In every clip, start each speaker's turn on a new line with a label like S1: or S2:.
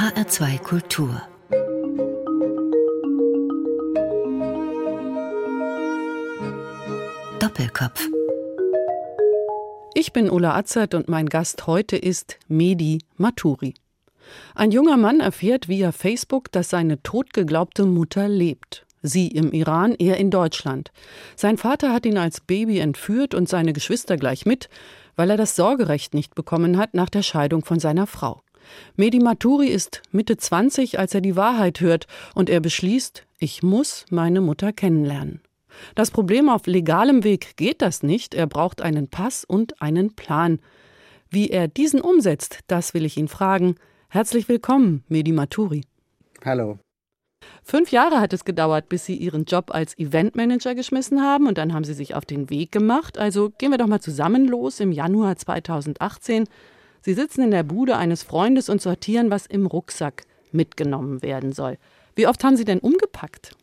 S1: HR2 Kultur Doppelkopf
S2: Ich bin Ulla Atzert und mein Gast heute ist Medi Maturi. Ein junger Mann erfährt via Facebook, dass seine totgeglaubte Mutter lebt. Sie im Iran, er in Deutschland. Sein Vater hat ihn als Baby entführt und seine Geschwister gleich mit, weil er das Sorgerecht nicht bekommen hat nach der Scheidung von seiner Frau. Medi Maturi ist Mitte 20, als er die Wahrheit hört und er beschließt, ich muss meine Mutter kennenlernen. Das Problem auf legalem Weg geht das nicht, er braucht einen Pass und einen Plan. Wie er diesen umsetzt, das will ich ihn fragen. Herzlich willkommen, Medi Maturi.
S3: Hallo.
S2: Fünf Jahre hat es gedauert, bis Sie Ihren Job als Eventmanager geschmissen haben und dann haben Sie sich auf den Weg gemacht. Also gehen wir doch mal zusammen los im Januar 2018. Sie sitzen in der Bude eines Freundes und sortieren, was im Rucksack mitgenommen werden soll. Wie oft haben Sie denn umgepackt?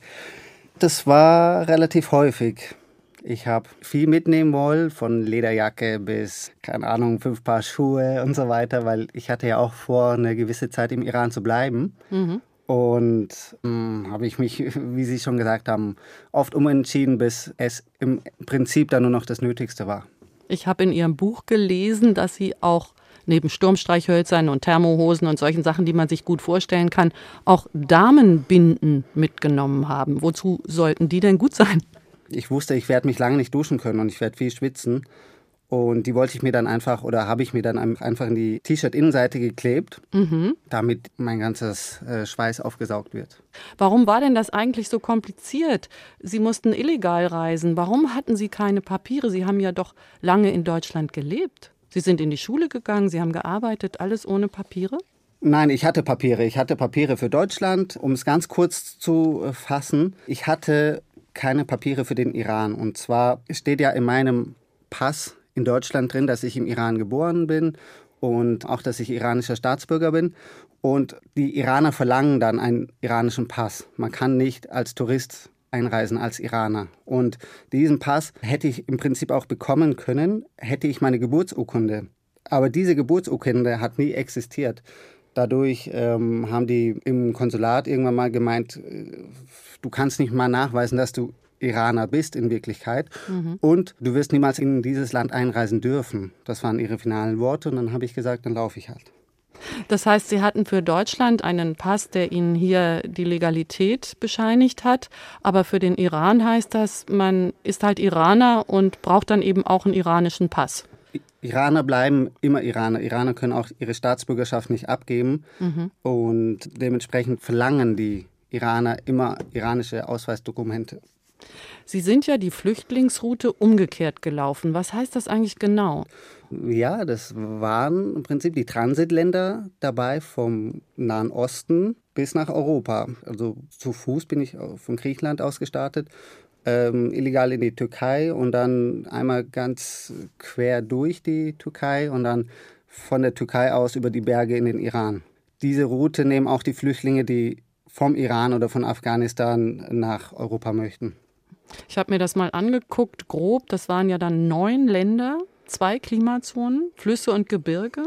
S3: Das war relativ häufig. Ich habe viel mitnehmen wollen, von Lederjacke bis, keine Ahnung, fünf Paar Schuhe und so weiter, weil ich hatte ja auch vor, eine gewisse Zeit im Iran zu bleiben. Mhm. Und hm, habe ich mich, wie Sie schon gesagt haben, oft umentschieden, bis es im Prinzip dann nur noch das Nötigste war.
S2: Ich habe in Ihrem Buch gelesen, dass Sie auch neben Sturmstreichhölzern und Thermohosen und solchen Sachen, die man sich gut vorstellen kann, auch Damenbinden mitgenommen haben. Wozu sollten die denn gut sein?
S3: Ich wusste, ich werde mich lange nicht duschen können und ich werde viel schwitzen. Und die wollte ich mir dann einfach oder habe ich mir dann einfach in die T-Shirt-Innenseite geklebt, mhm. damit mein ganzes äh, Schweiß aufgesaugt wird.
S2: Warum war denn das eigentlich so kompliziert? Sie mussten illegal reisen. Warum hatten Sie keine Papiere? Sie haben ja doch lange in Deutschland gelebt. Sie sind in die Schule gegangen, Sie haben gearbeitet, alles ohne Papiere?
S3: Nein, ich hatte Papiere. Ich hatte Papiere für Deutschland. Um es ganz kurz zu fassen, ich hatte keine Papiere für den Iran. Und zwar steht ja in meinem Pass in Deutschland drin, dass ich im Iran geboren bin und auch, dass ich iranischer Staatsbürger bin. Und die Iraner verlangen dann einen iranischen Pass. Man kann nicht als Tourist einreisen als Iraner. Und diesen Pass hätte ich im Prinzip auch bekommen können, hätte ich meine Geburtsurkunde. Aber diese Geburtsurkunde hat nie existiert. Dadurch ähm, haben die im Konsulat irgendwann mal gemeint, äh, du kannst nicht mal nachweisen, dass du Iraner bist in Wirklichkeit. Mhm. Und du wirst niemals in dieses Land einreisen dürfen. Das waren ihre finalen Worte. Und dann habe ich gesagt, dann laufe ich halt.
S2: Das heißt, Sie hatten für Deutschland einen Pass, der Ihnen hier die Legalität bescheinigt hat. Aber für den Iran heißt das, man ist halt Iraner und braucht dann eben auch einen iranischen Pass.
S3: Iraner bleiben immer Iraner. Iraner können auch ihre Staatsbürgerschaft nicht abgeben. Mhm. Und dementsprechend verlangen die Iraner immer iranische Ausweisdokumente.
S2: Sie sind ja die Flüchtlingsroute umgekehrt gelaufen. Was heißt das eigentlich genau?
S3: Ja, das waren im Prinzip die Transitländer dabei vom Nahen Osten bis nach Europa. Also zu Fuß bin ich von Griechenland aus gestartet, ähm, illegal in die Türkei und dann einmal ganz quer durch die Türkei und dann von der Türkei aus über die Berge in den Iran. Diese Route nehmen auch die Flüchtlinge, die vom Iran oder von Afghanistan nach Europa möchten.
S2: Ich habe mir das mal angeguckt, grob. Das waren ja dann neun Länder, zwei Klimazonen, Flüsse und Gebirge.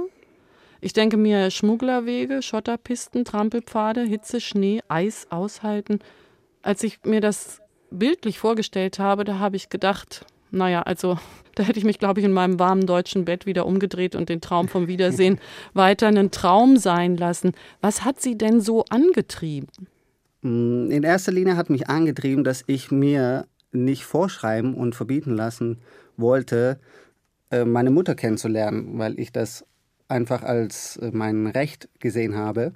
S2: Ich denke mir Schmugglerwege, Schotterpisten, Trampelpfade, Hitze, Schnee, Eis aushalten. Als ich mir das bildlich vorgestellt habe, da habe ich gedacht, naja, also da hätte ich mich, glaube ich, in meinem warmen deutschen Bett wieder umgedreht und den Traum vom Wiedersehen weiter einen Traum sein lassen. Was hat Sie denn so angetrieben?
S3: Mm, in erster Linie hat mich angetrieben, dass ich mir nicht vorschreiben und verbieten lassen wollte, äh, meine Mutter kennenzulernen, weil ich das einfach als äh, mein Recht gesehen habe.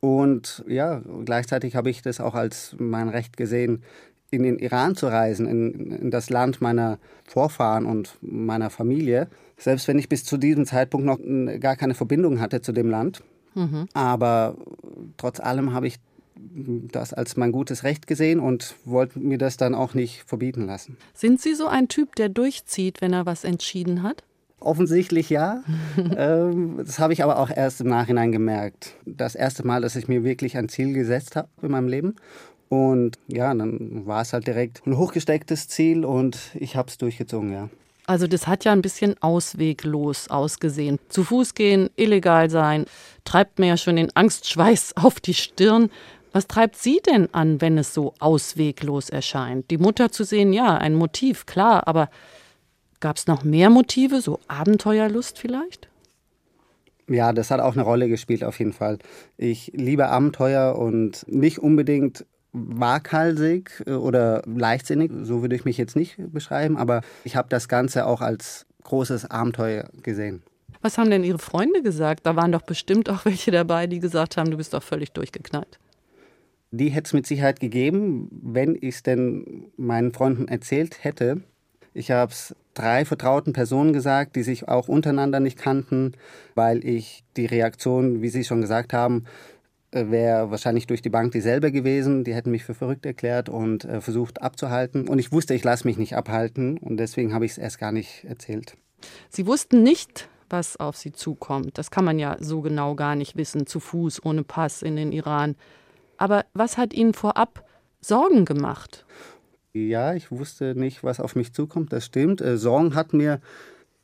S3: Und ja, gleichzeitig habe ich das auch als mein Recht gesehen, in den Iran zu reisen, in, in, das Land meiner Vorfahren und meiner Familie. Selbst wenn ich bis zu diesem Zeitpunkt noch gar keine Verbindung hatte zu dem Land. Mhm. Aber trotz allem habe ich das als mein gutes Recht gesehen und wollte mir das dann auch nicht verbieten lassen.
S2: Sind Sie so ein Typ, der durchzieht, wenn er was entschieden hat?
S3: Offensichtlich ja. Ähm, das habe ich aber auch erst im Nachhinein gemerkt. Das erste Mal, dass ich mir wirklich ein Ziel gesetzt habe in meinem Leben. Und ja, dann war es halt direkt ein hochgestecktes Ziel und ich habe es durchgezogen, ja.
S4: Also das hat ja ein bisschen ausweglos ausgesehen. Zu Fuß gehen, illegal sein, treibt mir ja schon den Angstschweiß auf die Stirn. Was treibt Sie denn an, wenn es so ausweglos erscheint? Die Mutter zu sehen, ja, ein Motiv, klar, aber gab es noch mehr Motive, so Abenteuerlust vielleicht?
S3: Ja, das hat auch eine Rolle gespielt auf jeden Fall. Ich liebe Abenteuer und nicht unbedingt waghalsig äh, oder leichtsinnig, so würde ich mich jetzt nicht beschreiben, aber ich habe das Ganze auch als großes Abenteuer gesehen.
S4: Was haben denn Ihre Freunde gesagt? Da waren doch bestimmt auch welche dabei, die gesagt haben, du bist doch völlig durchgeknallt.
S3: Die hätte es mit Sicherheit gegeben, wenn ich es denn meinen Freunden erzählt hätte. Ich habe es drei vertrauten Personen gesagt, die sich auch untereinander nicht kannten, weil ich die Reaktion, wie Sie schon gesagt haben, äh, wäre wahrscheinlich durch die Bank dieselbe gewesen. Die hätten mich für verrückt erklärt und äh, versucht abzuhalten. Und ich wusste, ich lasse mich nicht abhalten und deswegen habe ich es erst gar nicht erzählt.
S4: Sie wussten nicht, was auf Sie zukommt. Das kann man ja so genau gar nicht wissen, zu Fuß, ohne Pass in den Iran. Aber was hat Ihnen vorab Sorgen gemacht?
S3: Ja, ich wusste nicht, was auf mich zukommt, das stimmt. Äh, Sorgen hat mir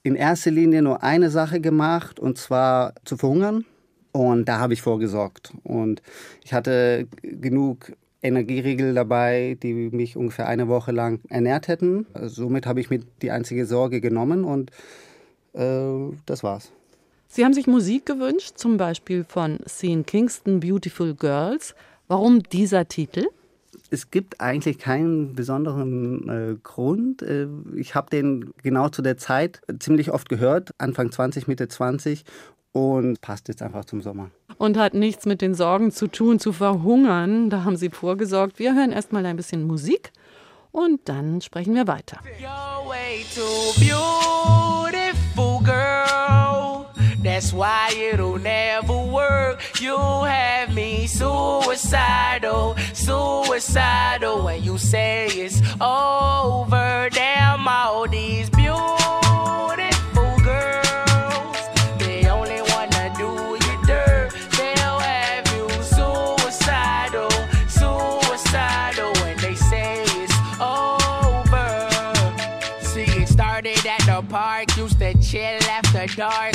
S3: in erster Linie nur eine Sache gemacht, und zwar zu verhungern. Und da habe ich vorgesorgt. Und ich hatte genug Energieriegel dabei, die mich ungefähr eine Woche lang ernährt hätten. Somit habe ich mir die einzige Sorge genommen und äh, das war's.
S4: Sie haben sich Musik gewünscht, zum Beispiel von Sean Kingston Beautiful Girls. Warum dieser Titel?
S3: Es gibt eigentlich keinen besonderen äh, Grund. Äh, ich habe den genau zu der Zeit ziemlich oft gehört, Anfang 20, Mitte 20 und passt jetzt einfach zum Sommer.
S4: Und hat nichts mit den Sorgen zu tun, zu verhungern. Da haben Sie vorgesorgt. Wir hören erstmal ein bisschen Musik und dann sprechen wir weiter. That's why it'll never work. You have suicidal, suicidal. When you say it's over, damn all these beautiful girls, they only wanna do you dirt. They'll have you suicidal, suicidal. When they say it's over, see it started at the park, used to chill after dark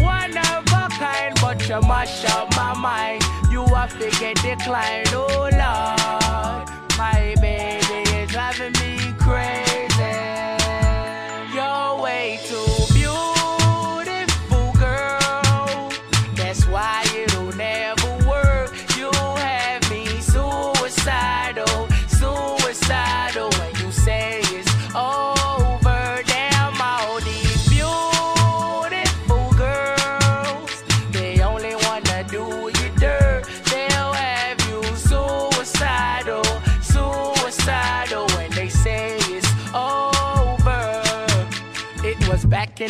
S4: you mash up my mind. You have to get declined, oh Lord. My baby is driving me crazy. You're way too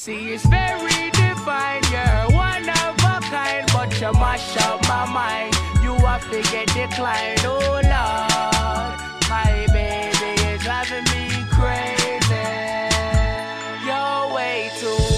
S4: See, it's very divine. you're one of a kind, but you mash up my mind. You have to get declined, oh Lord. My baby is driving me crazy. You're way too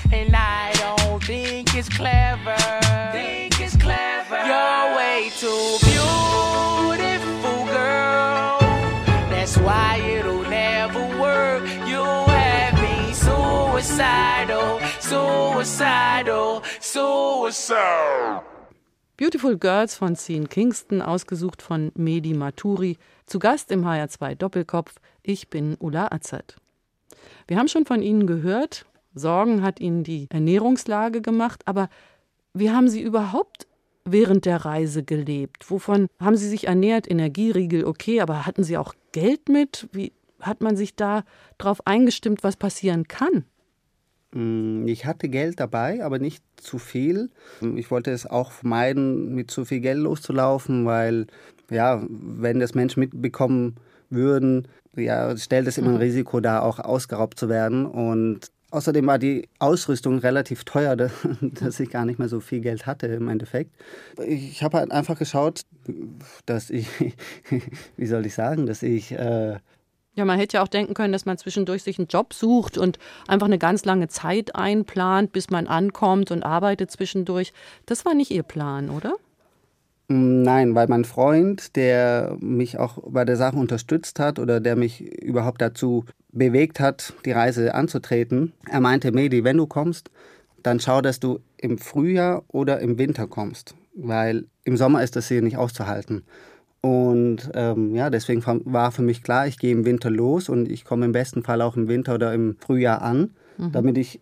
S4: and I don't think it's clever. Think it's clever. You're way too beautiful, girl. That's why it'll never work. You have me suicidal, suicidal, suicidal.
S2: Beautiful Girls von Sean Kingston, ausgesucht von Medi Maturi. Zu Gast im HR2 Doppelkopf. Ich bin Ulla Azad. Wir haben schon von Ihnen gehört, Sorgen hat Ihnen die Ernährungslage gemacht, aber wie haben Sie überhaupt während der Reise gelebt? Wovon haben Sie sich ernährt? Energieriegel, okay, aber hatten Sie auch Geld mit? Wie hat man sich da darauf eingestimmt, was passieren kann?
S3: Mm, ich hatte Geld dabei, aber nicht zu viel. Ich wollte es auch vermeiden, mit zu viel Geld loszulaufen, weil, ja, wenn das Menschen mitbekommen würden, ja, stellt es immer ein mhm. Risiko dar, auch ausgeraubt zu werden. Und außerdem war die Ausrüstung relativ teuer, dass ich gar nicht mehr so viel Geld hatte im Endeffekt. Ich habe halt einfach geschaut, dass ich, wie soll ich sagen, dass ich äh,
S2: ja, man hätte ja auch denken können, dass man zwischendurch sich einen Job sucht und einfach eine ganz lange Zeit einplant, bis man ankommt und arbeitet zwischendurch. Das war nicht Ihr Plan, oder?
S3: Mm, nein, weil mein Freund, der mich auch bei der Sache unterstützt hat oder der mich überhaupt dazu bewegt hat, die Reise anzutreten, er meinte, Medi, wenn du kommst, dann schau, dass du im Frühjahr oder im Winter kommst, weil im Sommer ist das hier nicht auszuhalten. Und ähm, ja, deswegen war für mich klar, ich gehe im Winter los und ich komme im besten Fall auch im Winter oder im Frühjahr an, mhm. damit ich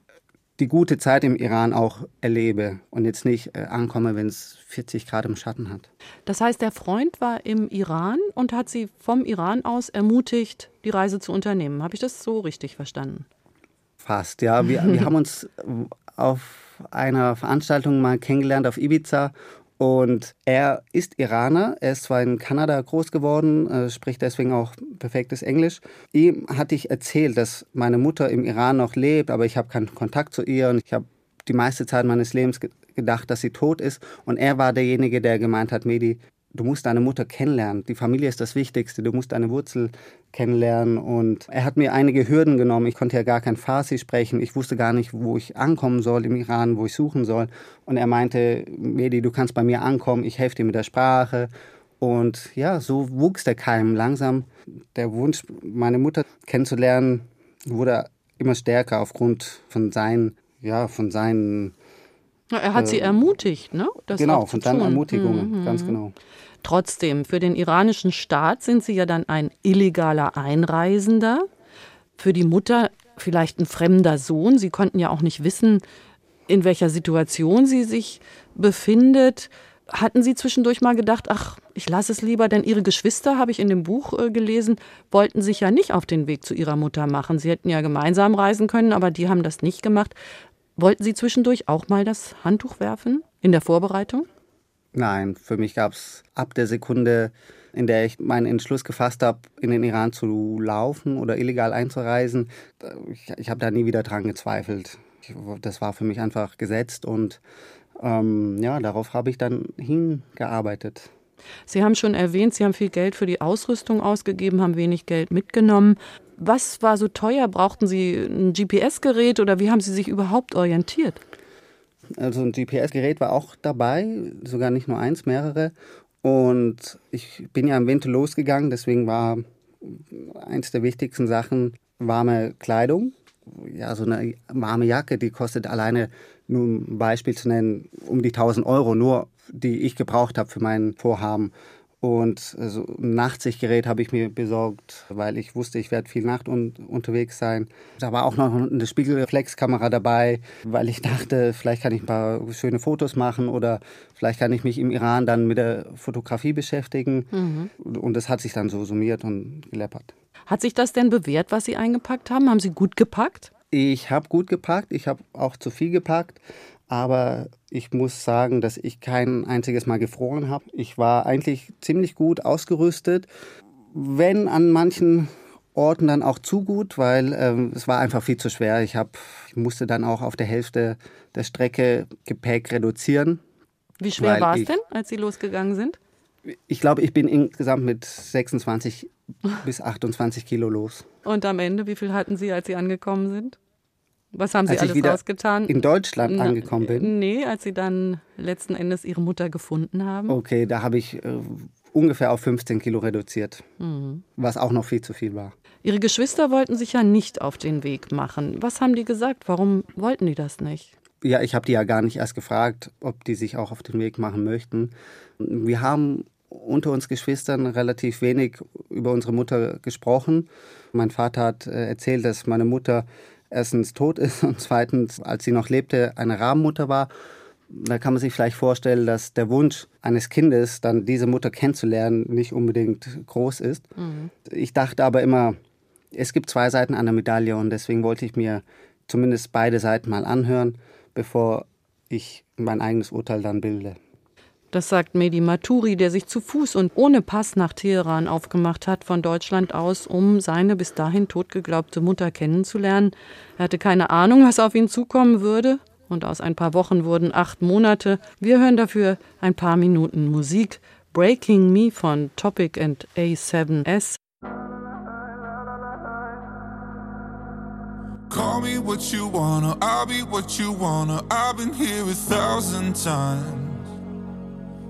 S3: die gute Zeit im Iran auch erlebe und jetzt nicht äh, ankomme, wenn es 40 Grad im Schatten hat.
S2: Das heißt, der Freund war im Iran und hat Sie vom Iran aus ermutigt, die Reise zu unternehmen. Habe ich das so richtig verstanden?
S3: Fast, ja. Wir, wir haben uns auf einer Veranstaltung mal kennengelernt auf Ibiza und er ist Iraner, er ist zwar in Kanada groß geworden, äh, spricht deswegen auch perfektes Englisch. Ihm hatte ich erzählt, dass meine Mutter im Iran noch lebt, aber ich habe keinen Kontakt zu ihr und ich habe die meiste Zeit meines Lebens gedacht, dass sie tot ist. Und er war derjenige, der gemeint hat, Medi, du musst deine Mutter kennenlernen. Die Familie ist das Wichtigste. Du musst deine Wurzel kennenlernen. Und er hat mir einige Hürden genommen. Ich konnte ja gar kein Farsi sprechen. Ich wusste gar nicht, wo ich ankommen soll im Iran, wo ich suchen soll. Und er meinte, Medi, du kannst bei mir ankommen. Ich helfe dir mit der Sprache. Und ja, so wuchs der Keim langsam. Der Wunsch, meine Mutter kennenzulernen, wurde immer stärker aufgrund von seinen, ja, von seinen
S2: er hat sie äh, ermutigt, ne?
S3: Das genau, von seinen Ermutigungen, mhm. ganz genau.
S2: Trotzdem, für den iranischen Staat sind sie ja dann ein illegaler Einreisender. Für die Mutter vielleicht ein fremder Sohn. Sie konnten ja auch nicht wissen, in welcher Situation sie sich befindet. Hatten Sie zwischendurch mal gedacht, ach, ich lasse es lieber, denn Ihre Geschwister, habe ich in dem Buch äh, gelesen, wollten sich ja nicht auf den Weg zu ihrer Mutter machen. Sie hätten ja gemeinsam reisen können, aber die haben das nicht gemacht. Wollten Sie zwischendurch auch mal das Handtuch werfen in der Vorbereitung?
S3: Nein, für mich gab es ab der Sekunde, in der ich meinen Entschluss gefasst habe, in den Iran zu laufen oder illegal einzureisen, ich, ich habe da nie wieder dran gezweifelt. Ich, das war für mich einfach gesetzt und ähm, ja, darauf habe ich dann hingearbeitet.
S2: Sie haben schon erwähnt, Sie haben viel Geld für die Ausrüstung ausgegeben, haben wenig Geld mitgenommen. Was war so teuer? Brauchten Sie ein GPS-Gerät oder wie haben Sie sich überhaupt orientiert?
S3: Also ein GPS-Gerät war auch dabei, sogar nicht nur eins, mehrere. Und ich bin ja im Winter losgegangen, deswegen war eins der wichtigsten Sachen warme Kleidung. Ja, so eine warme Jacke, die kostet alleine, nur ein Beispiel zu nennen, um die 1000 Euro, nur die ich gebraucht habe für mein Vorhaben. Und so also ein Nachtsichtgerät habe ich mir besorgt, weil ich wusste, ich werde viel Nacht un unterwegs sein. Da war auch noch eine Spiegelreflexkamera dabei, weil ich dachte, vielleicht kann ich ein paar schöne Fotos machen oder vielleicht kann ich mich im Iran dann mit der Fotografie beschäftigen. Mhm. Und das hat sich dann so summiert und geleppert.
S2: Hat sich das denn bewährt, was Sie eingepackt haben? Haben Sie gut gepackt?
S3: Ich habe gut gepackt, ich habe auch zu viel gepackt. Aber ich muss sagen, dass ich kein einziges Mal gefroren habe. Ich war eigentlich ziemlich gut ausgerüstet, wenn an manchen Orten dann auch zu gut, weil ähm, es war einfach viel zu schwer. Ich, hab, ich musste dann auch auf der Hälfte der Strecke Gepäck reduzieren.
S5: Wie schwer war es denn, als Sie losgegangen sind?
S3: Ich glaube, ich bin insgesamt mit 26 bis 28 Kilo los.
S5: Und am Ende, wie viel hatten Sie, als Sie angekommen sind? Was haben Sie als alles rausgetan?
S3: In Deutschland Na, angekommen bin?
S5: Nee, als Sie dann letzten Endes Ihre Mutter gefunden haben.
S3: Okay, da habe ich äh, ungefähr auf 15 Kilo reduziert, mhm. was auch noch viel zu viel war.
S5: Ihre Geschwister wollten sich ja nicht auf den Weg machen. Was haben die gesagt? Warum wollten die das nicht?
S3: Ja, ich habe die ja gar nicht erst gefragt, ob die sich auch auf den Weg machen möchten. Wir haben unter uns Geschwistern relativ wenig über unsere Mutter gesprochen. Mein Vater hat äh, erzählt, dass meine Mutter erstens tot ist und zweitens, als sie noch lebte, eine Rabenmutter war. Da kann man sich vielleicht vorstellen, dass der Wunsch eines Kindes, dann diese Mutter kennenzulernen, nicht unbedingt groß ist. Mhm. Ich dachte aber immer, es gibt zwei Seiten einer Medaille und deswegen wollte ich mir zumindest beide Seiten mal anhören, bevor ich mein eigenes Urteil dann bilde.
S5: Das sagt Mehdi Maturi, der sich zu Fuß und ohne Pass nach Teheran aufgemacht hat, von Deutschland aus, um seine bis dahin totgeglaubte Mutter kennenzulernen. Er hatte keine Ahnung, was auf ihn zukommen würde. Und aus ein paar Wochen wurden acht Monate. Wir hören dafür ein paar Minuten Musik. Breaking Me von Topic and A7S. Call me what you wanna, I'll be what you wanna. I've been here a thousand times.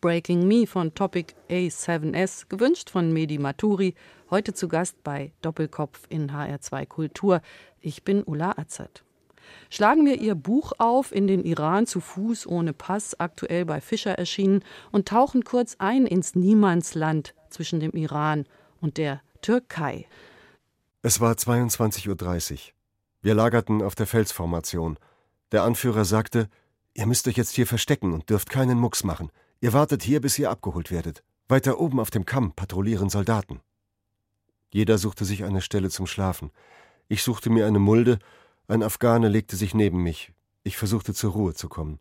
S5: Breaking Me von Topic A7S, gewünscht von Medi Maturi, heute zu Gast bei Doppelkopf in HR2 Kultur. Ich bin Ulla Azad. Schlagen wir Ihr Buch auf in den Iran zu Fuß ohne Pass, aktuell bei Fischer erschienen, und tauchen kurz ein ins Niemandsland zwischen dem Iran und der Türkei.
S6: Es war 22.30 Uhr. Wir lagerten auf der Felsformation. Der Anführer sagte, Ihr müsst euch jetzt hier verstecken und dürft keinen Mucks machen. Ihr wartet hier, bis ihr abgeholt werdet. Weiter oben auf dem Kamm patrouillieren Soldaten. Jeder suchte sich eine Stelle zum Schlafen. Ich suchte mir eine Mulde Ein Afghane legte sich neben mich. Ich versuchte zur Ruhe zu kommen.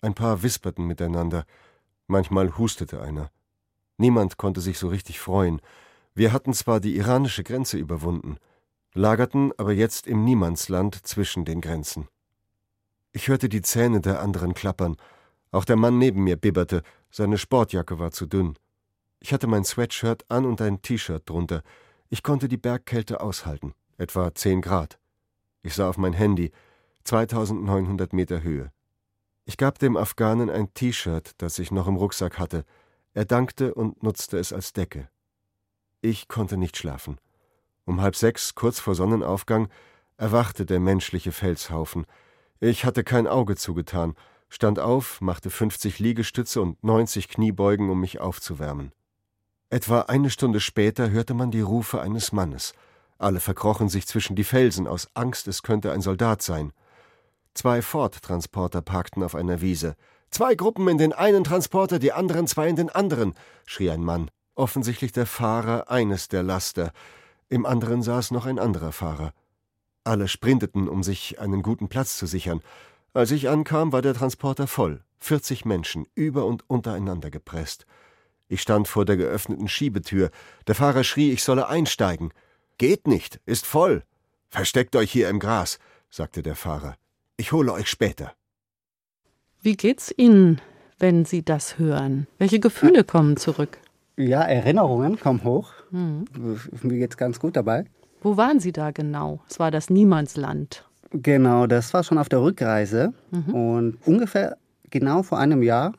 S6: Ein paar wisperten miteinander. Manchmal hustete einer. Niemand konnte sich so richtig freuen. Wir hatten zwar die iranische Grenze überwunden, lagerten aber jetzt im Niemandsland zwischen den Grenzen. Ich hörte die Zähne der anderen klappern. Auch der Mann neben mir bibberte, seine Sportjacke war zu dünn. Ich hatte mein Sweatshirt an und ein T-Shirt drunter. Ich konnte die Bergkälte aushalten, etwa zehn Grad. Ich sah auf mein Handy, 2900 Meter Höhe. Ich gab dem Afghanen ein T-Shirt, das ich noch im Rucksack hatte. Er dankte und nutzte es als Decke. Ich konnte nicht schlafen. Um halb sechs, kurz vor Sonnenaufgang, erwachte der menschliche Felshaufen. Ich hatte kein Auge zugetan, stand auf, machte 50 Liegestütze und 90 Kniebeugen, um mich aufzuwärmen. Etwa eine Stunde später hörte man die Rufe eines Mannes. Alle verkrochen sich zwischen die Felsen aus Angst, es könnte ein Soldat sein. Zwei Ford-Transporter parkten auf einer Wiese. Zwei Gruppen in den einen Transporter, die anderen zwei in den anderen, schrie ein Mann. Offensichtlich der Fahrer eines der Laster. Im anderen saß noch ein anderer Fahrer. Alle sprinteten, um sich einen guten Platz zu sichern. Als ich ankam, war der Transporter voll. 40 Menschen, über und untereinander gepresst. Ich stand vor der geöffneten Schiebetür. Der Fahrer schrie, ich solle einsteigen. Geht nicht, ist voll. Versteckt euch hier im Gras, sagte der Fahrer. Ich hole euch später.
S2: Wie geht's Ihnen, wenn Sie das hören? Welche Gefühle kommen zurück?
S3: Ja, Erinnerungen kommen hoch. Mhm. Mir geht's ganz gut dabei.
S2: Wo waren Sie da genau? Es war das Niemandsland.
S3: Genau, das war schon auf der Rückreise. Mhm. Und ungefähr genau vor einem Jahr,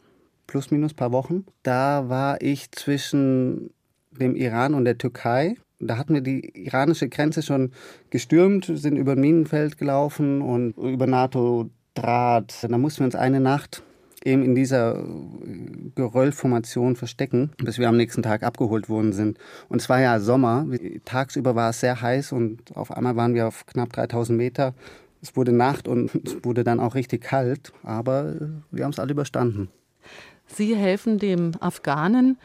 S3: plus minus paar Wochen, da war ich zwischen dem Iran und der Türkei da hatten wir die iranische Grenze schon gestürmt, sind über ein Minenfeld gelaufen und über NATO-Draht. Da mussten wir uns eine Nacht eben in dieser Geröllformation verstecken, bis wir am nächsten Tag abgeholt worden sind. Und es war ja Sommer, tagsüber war es sehr heiß und auf einmal waren wir auf knapp 3000 Meter. Es wurde Nacht und es wurde dann auch richtig kalt, aber wir haben es alle überstanden.
S2: Sie helfen dem Afghanen.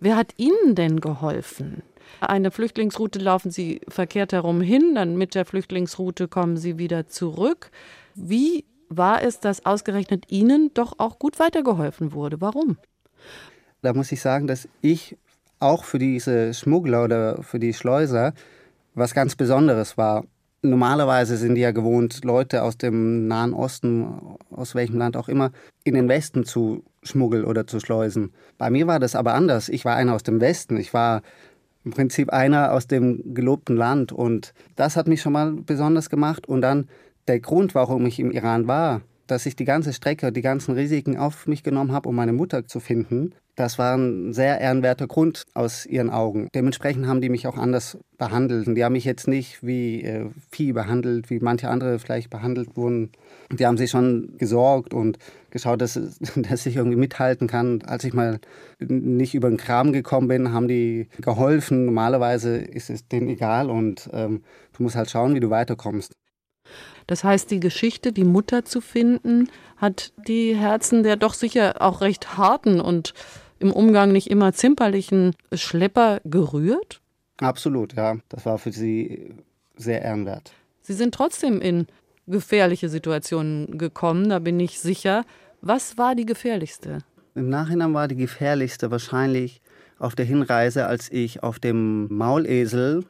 S2: Wer hat Ihnen denn geholfen? Eine Flüchtlingsroute laufen Sie verkehrt herum hin, dann mit der Flüchtlingsroute kommen Sie wieder zurück. Wie war es, dass ausgerechnet Ihnen doch auch gut weitergeholfen wurde? Warum?
S3: Da muss ich sagen, dass ich auch für diese Schmuggler oder für die Schleuser was ganz Besonderes war. Normalerweise sind die ja gewohnt, Leute aus dem Nahen Osten, aus welchem Land auch immer, in den Westen zu schmuggeln oder zu schleusen. Bei mir war das aber anders. Ich war einer aus dem Westen. Ich war im Prinzip einer aus dem gelobten Land. Und das hat mich schon mal besonders gemacht. Und dann der Grund, warum ich im Iran war, dass ich die ganze Strecke, die ganzen Risiken auf mich genommen habe, um meine Mutter zu finden, das war ein sehr ehrenwerter Grund aus ihren Augen. Dementsprechend haben die mich auch anders behandelt. Und die haben mich jetzt nicht wie äh, Vieh behandelt, wie manche andere vielleicht behandelt wurden. Die haben sich schon gesorgt und geschaut, dass, dass ich irgendwie mithalten kann. Als ich mal nicht über den Kram gekommen bin, haben die geholfen. Normalerweise ist es denen egal und ähm, du musst halt schauen, wie du weiterkommst.
S2: Das heißt, die Geschichte, die Mutter zu finden, hat die Herzen der doch sicher auch recht harten und im Umgang nicht immer zimperlichen Schlepper gerührt?
S3: Absolut, ja. Das war für sie sehr ehrenwert.
S2: Sie sind trotzdem in gefährliche Situationen gekommen, da bin ich sicher. Was war die gefährlichste?
S3: Im Nachhinein war die gefährlichste wahrscheinlich auf der Hinreise, als ich auf dem Maulesel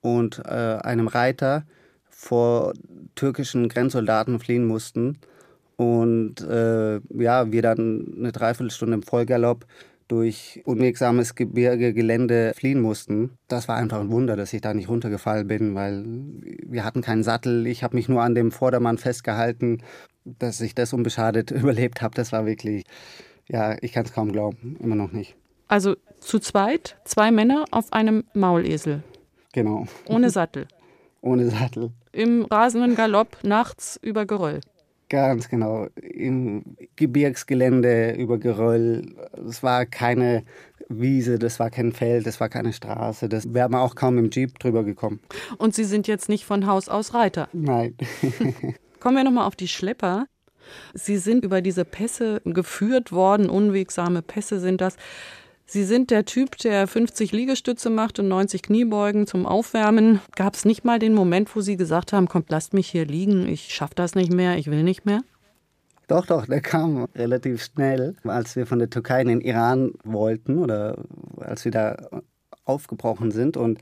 S3: und äh, einem Reiter vor türkischen Grenzsoldaten fliehen mussten. Und äh, ja, wir dann eine Dreiviertelstunde im Vollgalopp durch unwegsames Gebirge, Gelände fliehen mussten. Das war einfach ein Wunder, dass ich da nicht runtergefallen bin, weil wir hatten keinen Sattel. Ich habe mich nur an dem Vordermann festgehalten, dass ich das unbeschadet überlebt habe. Das war wirklich, ja, ich kann es kaum glauben, immer noch nicht.
S2: Also zu zweit, zwei Männer auf einem Maulesel.
S3: Genau.
S2: Ohne Sattel.
S3: Ohne Sattel.
S2: Im rasenden Galopp nachts über Geröll.
S3: Ganz genau. Im Gebirgsgelände über Geröll. Es war keine Wiese, das war kein Feld, das war keine Straße. Das wäre man auch kaum im Jeep drüber gekommen.
S2: Und Sie sind jetzt nicht von Haus aus Reiter?
S3: Nein.
S2: Kommen wir nochmal auf die Schlepper. Sie sind über diese Pässe geführt worden, unwegsame Pässe sind das. Sie sind der Typ, der 50 Liegestütze macht und 90 Kniebeugen zum Aufwärmen. Gab es nicht mal den Moment, wo Sie gesagt haben, kommt, lasst mich hier liegen, ich schaffe das nicht mehr, ich will nicht mehr?
S3: Doch, doch, der kam relativ schnell, als wir von der Türkei in den Iran wollten oder als wir da aufgebrochen sind. Und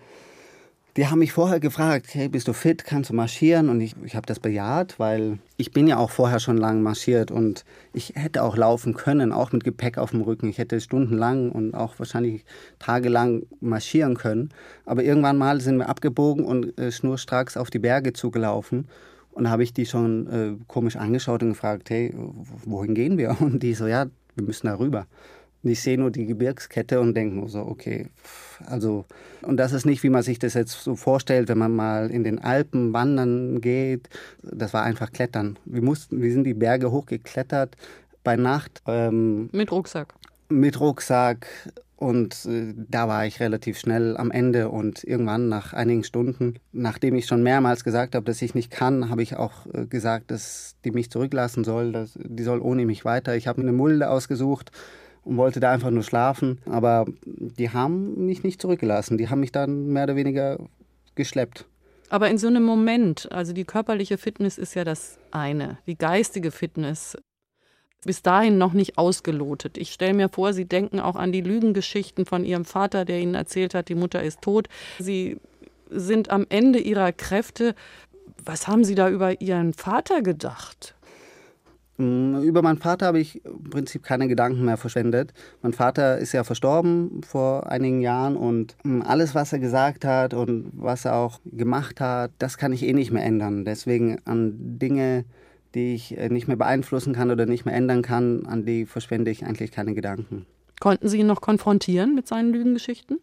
S3: die haben mich vorher gefragt, hey, bist du fit, kannst du marschieren? Und ich, ich habe das bejaht, weil ich bin ja auch vorher schon lang marschiert und ich hätte auch laufen können, auch mit Gepäck auf dem Rücken. Ich hätte stundenlang und auch wahrscheinlich tagelang marschieren können. Aber irgendwann mal sind wir abgebogen und äh, schnurstracks auf die Berge zugelaufen. Und da habe ich die schon äh, komisch angeschaut und gefragt, hey, wohin gehen wir? Und die so, ja, wir müssen da rüber. Und ich sehe nur die Gebirgskette und denke nur so, okay, also, und das ist nicht, wie man sich das jetzt so vorstellt, wenn man mal in den Alpen wandern geht. Das war einfach Klettern. Wir mussten, wir sind die Berge hochgeklettert bei Nacht.
S2: Ähm, mit Rucksack.
S3: Mit Rucksack. Und äh, da war ich relativ schnell am Ende und irgendwann nach einigen Stunden, nachdem ich schon mehrmals gesagt habe, dass ich nicht kann, habe ich auch äh, gesagt, dass die mich zurücklassen soll, dass, die soll ohne mich weiter. Ich habe eine Mulde ausgesucht, und wollte da einfach nur schlafen. Aber die haben mich nicht zurückgelassen. Die haben mich dann mehr oder weniger geschleppt.
S2: Aber in so einem Moment, also die körperliche Fitness ist ja das eine, die geistige Fitness bis dahin noch nicht ausgelotet. Ich stelle mir vor, Sie denken auch an die Lügengeschichten von Ihrem Vater, der Ihnen erzählt hat, die Mutter ist tot. Sie sind am Ende Ihrer Kräfte. Was haben Sie da über Ihren Vater gedacht?
S3: Mm, über meinen Vater habe ich im Prinzip keine Gedanken mehr verschwendet. Mein Vater ist ja verstorben vor einigen Jahren und mm, alles, was er gesagt hat und was er auch gemacht hat, das kann ich eh nicht mehr ändern. Deswegen an Dinge, die ich äh, nicht mehr beeinflussen kann oder nicht mehr ändern kann, an die verschwende ich eigentlich keine Gedanken.
S2: Konnten Sie ihn noch konfrontieren mit seinen Lügengeschichten?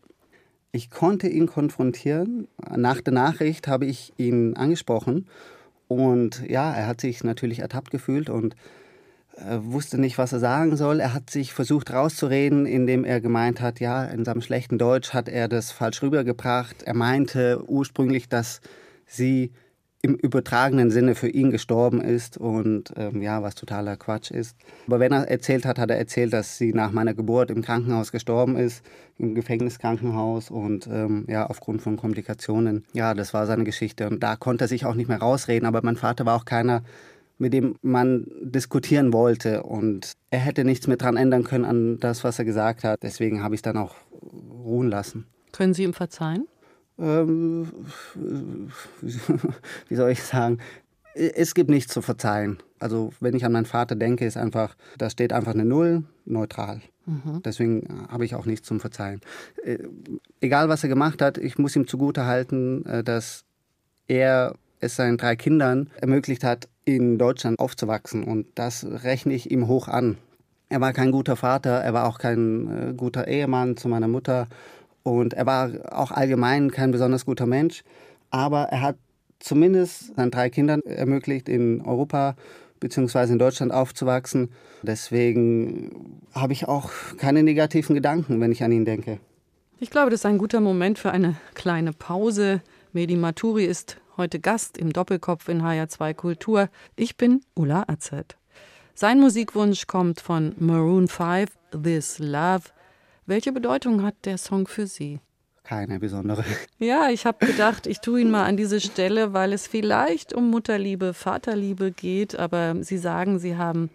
S3: Ich konnte ihn konfrontieren. Nach der Nachricht habe ich ihn angesprochen und ja, er hat sich natürlich ertappt gefühlt und äh, wusste nicht, was er sagen soll. Er hat sich versucht rauszureden, indem er gemeint hat, ja, in seinem schlechten Deutsch hat er das falsch rübergebracht. Er meinte ursprünglich, dass sie im übertragenen Sinne für ihn gestorben ist und ähm, ja, was totaler Quatsch ist. Aber wenn er erzählt hat, hat er erzählt, dass sie nach meiner Geburt im Krankenhaus gestorben ist, im Gefängniskrankenhaus und ähm, ja, aufgrund von Komplikationen. Ja, das war seine Geschichte und da konnte er sich auch nicht mehr rausreden, aber mein Vater war auch keiner, mit dem man diskutieren wollte und er hätte nichts mehr dran ändern können an das, was er gesagt hat. Deswegen habe ich es dann auch ruhen lassen.
S2: Können Sie ihm verzeihen?
S3: Ähm, wie soll ich sagen, es gibt nichts zu verzeihen. Also wenn ich an meinen Vater denke, ist einfach, da steht einfach eine Null, neutral. Mhm. Deswegen habe ich auch nichts zum Verzeihen. Äh, egal was er gemacht hat, ich muss ihm zugute halten, äh, dass er es seinen drei Kindern ermöglicht hat, in Deutschland aufzuwachsen. Und das rechne ich ihm hoch an. Er war kein guter Vater, er war auch kein äh, guter Ehemann zu meiner Mutter und er war auch allgemein kein besonders guter Mensch, aber er hat zumindest seinen drei Kindern ermöglicht, in Europa bzw. in Deutschland aufzuwachsen. Deswegen habe ich auch keine negativen Gedanken, wenn ich an ihn denke.
S2: Ich glaube, das ist ein guter Moment für eine kleine Pause. Medi Maturi ist heute Gast im Doppelkopf in HR2 Kultur. Ich bin Ulla Azet. Sein Musikwunsch kommt von Maroon 5, This Love. Welche Bedeutung hat der Song für Sie?
S3: Keine besondere.
S2: Ja, ich habe gedacht, ich tue ihn mal an diese Stelle, weil es vielleicht um Mutterliebe, Vaterliebe geht, aber Sie sagen, Sie haben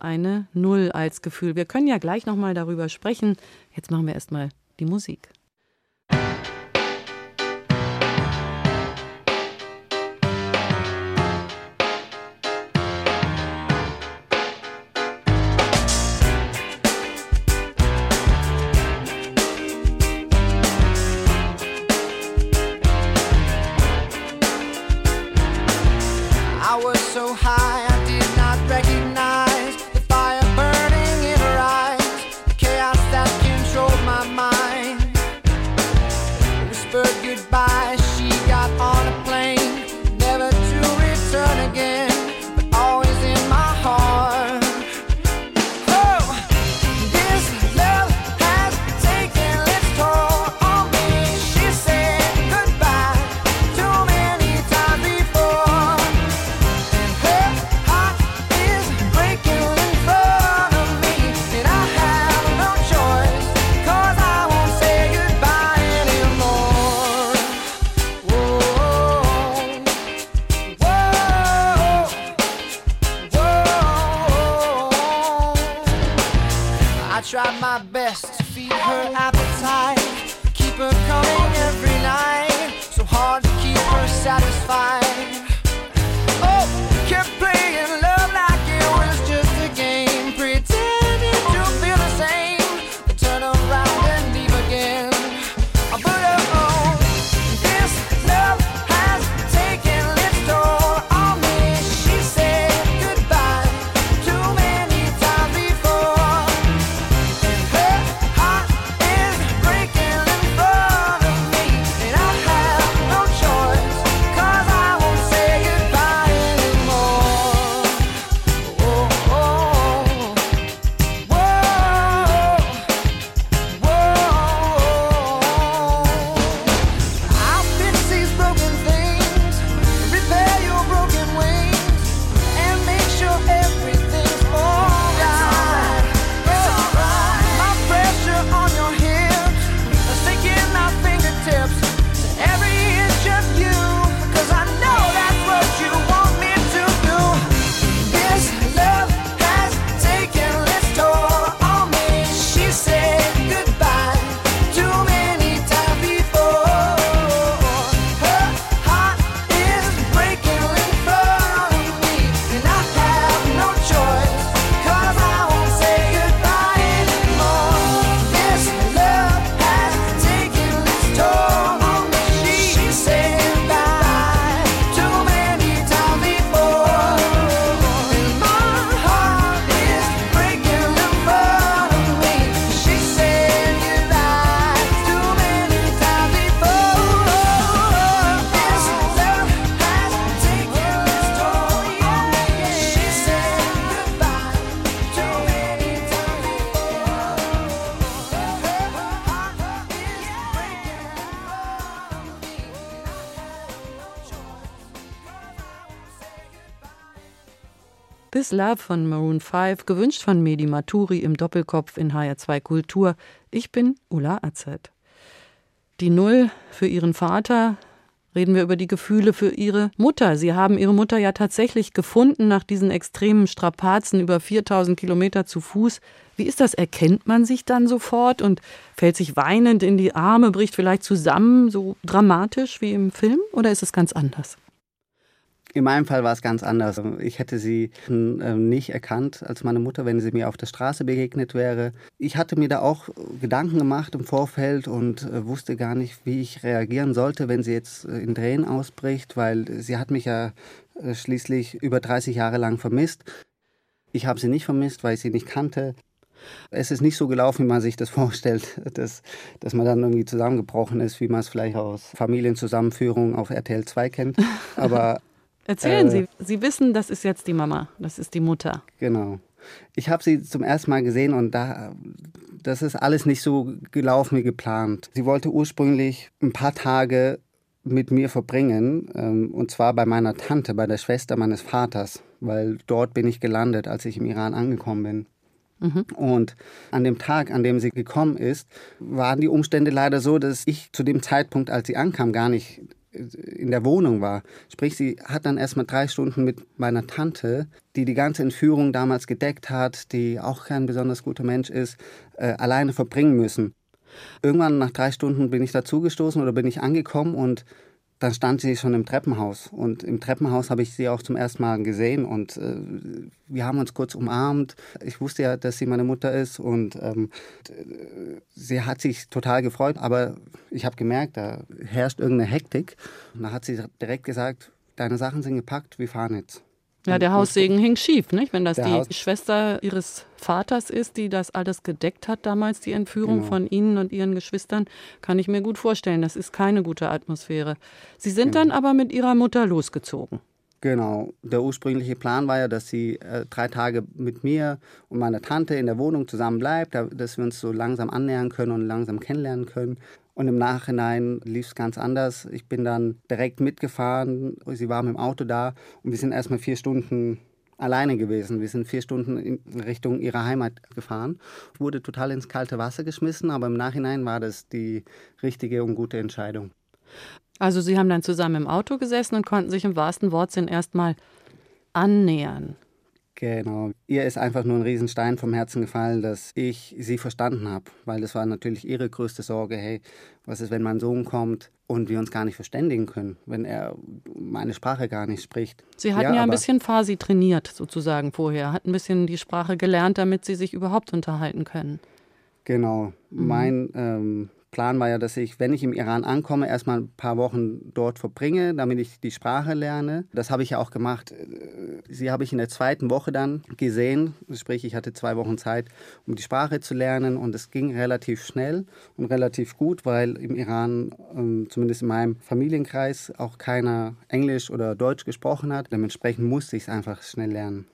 S2: eine Null als Gefühl. Wir können ja gleich nochmal darüber sprechen. Jetzt machen wir erstmal die Musik.
S7: This Love
S2: von Maroon 5, gewünscht von Medi Maturi im Doppelkopf in HR2 Kultur. Ich bin Ulla Azad. Die Null für ihren Vater. Reden wir über die Gefühle für ihre Mutter. Sie haben ihre Mutter ja tatsächlich gefunden nach diesen extremen Strapazen über 4000 Kilometer zu Fuß. Wie ist das? Erkennt man sich dann sofort und fällt sich weinend in die Arme, bricht vielleicht zusammen, so dramatisch wie im Film? Oder ist es ganz anders?
S3: In meinem Fall war es ganz anders. Ich hätte sie äh, nicht erkannt als meine Mutter, wenn sie mir auf der Straße begegnet wäre. Ich hatte mir da auch Gedanken gemacht im Vorfeld und äh, wusste gar nicht, wie ich reagieren sollte, wenn sie jetzt äh, in Tränen ausbricht, weil sie hat mich ja äh, schließlich über 30 Jahre lang vermisst. Ich habe sie nicht vermisst, weil ich sie nicht kannte. Es ist nicht so gelaufen, wie man sich das vorstellt, dass, dass man dann irgendwie zusammengebrochen ist, wie man es vielleicht aus Familienzusammenführungen auf RTL 2 kennt. Aber
S2: Erzählen
S3: Äh,
S2: Sie, Sie wissen, das ist jetzt die Mama, das ist die Mutter.
S3: Genau. Ich habe sie zum ersten Mal gesehen und da, das ist alles nicht so gelaufen wie geplant. Sie wollte ursprünglich ein paar Tage mit mir verbringen, ähm, und zwar bei meiner Tante, bei der Schwester meines Vaters, weil dort bin ich gelandet, als ich im Iran angekommen bin. Und an dem Tag, an dem sie gekommen ist, waren die Umstände leider so, dass ich zu dem Zeitpunkt, als sie ankam, gar nicht in der Wohnung war. Sprich, sie hat dann erst mal drei Stunden mit meiner Tante, die die ganze Entführung damals gedeckt hat, die auch kein besonders guter Mensch ist, äh, alleine verbringen müssen. Irgendwann nach drei Stunden bin ich dazugestoßen oder bin ich angekommen und dann stand sie schon im Treppenhaus. Und im Treppenhaus habe ich sie auch zum ersten Mal gesehen und äh, wir haben uns kurz umarmt. Ich wusste ja, dass sie meine Mutter ist und ähm, äh, sie hat sich total gefreut, aber ich habe gemerkt, da herrscht irgendeine Hektik. Und da hat sie direkt gesagt, deine Sachen sind gepackt, wir fahren jetzt.
S2: Ja, der Haussegen hing schief, nicht? Wenn das die
S3: Haus-
S2: Schwester ihres Vaters ist, die das alles gedeckt hat damals, die Entführung
S3: Genau.
S2: von Ihnen und Ihren Geschwistern, kann ich mir gut vorstellen. Das ist keine gute Atmosphäre. Sie sind dann aber mit Ihrer Mutter losgezogen.
S3: Genau. Der ursprüngliche Plan war ja, dass sie äh, drei Tage mit mir und meiner Tante in der Wohnung zusammen bleibt, da- dass wir uns so langsam annähern können und langsam kennenlernen können. Und im Nachhinein lief es ganz anders. Ich bin dann direkt mitgefahren. Sie war mit dem Auto da und wir sind erstmal vier Stunden alleine gewesen. Wir sind vier Stunden in Richtung ihrer Heimat gefahren. Wurde total ins kalte Wasser geschmissen, aber im Nachhinein war das die richtige und gute Entscheidung.
S2: Also Sie haben dann zusammen im Auto gesessen und konnten sich im wahrsten Wortsinn erstmal annähern.
S3: Genau. Ihr ist einfach nur ein Riesenstein vom Herzen gefallen, dass ich sie verstanden habe. Weil das war natürlich ihre größte Sorge. Hey, was ist, wenn mein Sohn kommt und wir uns gar nicht verständigen können, wenn er meine Sprache gar nicht spricht?
S2: Sie hatten ja, ein
S3: aber-
S2: bisschen Farsi trainiert, sozusagen vorher, hatten ein bisschen die Sprache gelernt, damit Sie sich überhaupt unterhalten können.
S3: Genau. Mein ähm, Plan war ja, dass ich, wenn ich im Iran ankomme, erstmal ein paar Wochen dort verbringe, damit ich die Sprache lerne. Das habe ich ja auch gemacht. Sie habe ich in der zweiten Woche dann gesehen. Sprich, ich hatte zwei Wochen Zeit, um die Sprache zu lernen. Und es ging relativ schnell und relativ gut, weil im Iran, ähm, zumindest in meinem Familienkreis, auch keiner Englisch oder Deutsch gesprochen hat. Dementsprechend musste ich es einfach schnell lernen.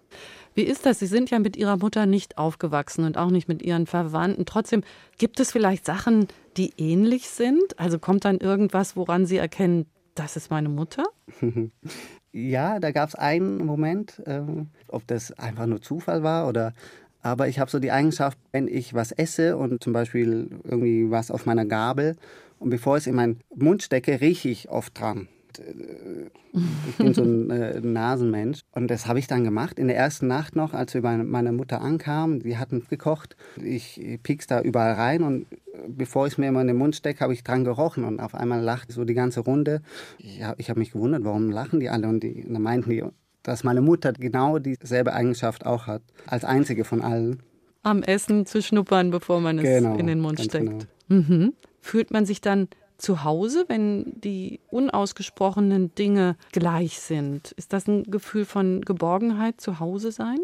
S2: Wie ist das? Sie sind ja mit Ihrer Mutter nicht aufgewachsen und auch nicht mit Ihren Verwandten. Trotzdem, gibt es vielleicht Sachen, die ähnlich sind? Also kommt dann irgendwas, woran Sie erkennen, das ist meine Mutter?
S3: Ja, da gab es einen Moment, ähm, ob das einfach nur Zufall war oder. Aber ich habe so die Eigenschaft, wenn ich was esse und zum Beispiel irgendwie was auf meiner Gabel und bevor ich es in meinen Mund stecke, rieche ich oft dran. Ich bin so ein äh, Nasenmensch. Und das habe ich dann gemacht. In der ersten Nacht noch, als wir bei meiner Mutter ankamen, die hatten gekocht. Ich piek's da überall rein und bevor ich es mir immer in den Mund stecke, habe ich dran gerochen. Und auf einmal lacht so die ganze Runde. Ja, ich habe mich gewundert, warum lachen die alle? Und, die, und dann meinten die, dass meine Mutter genau dieselbe Eigenschaft auch hat. Als einzige von allen.
S2: Am Essen zu schnuppern, bevor man es
S3: Genau,
S2: in den Mund steckt. Mhm. Fühlt man sich dann zu Hause, wenn die unausgesprochenen Dinge gleich sind? Ist das ein Gefühl von Geborgenheit, zu Hause sein?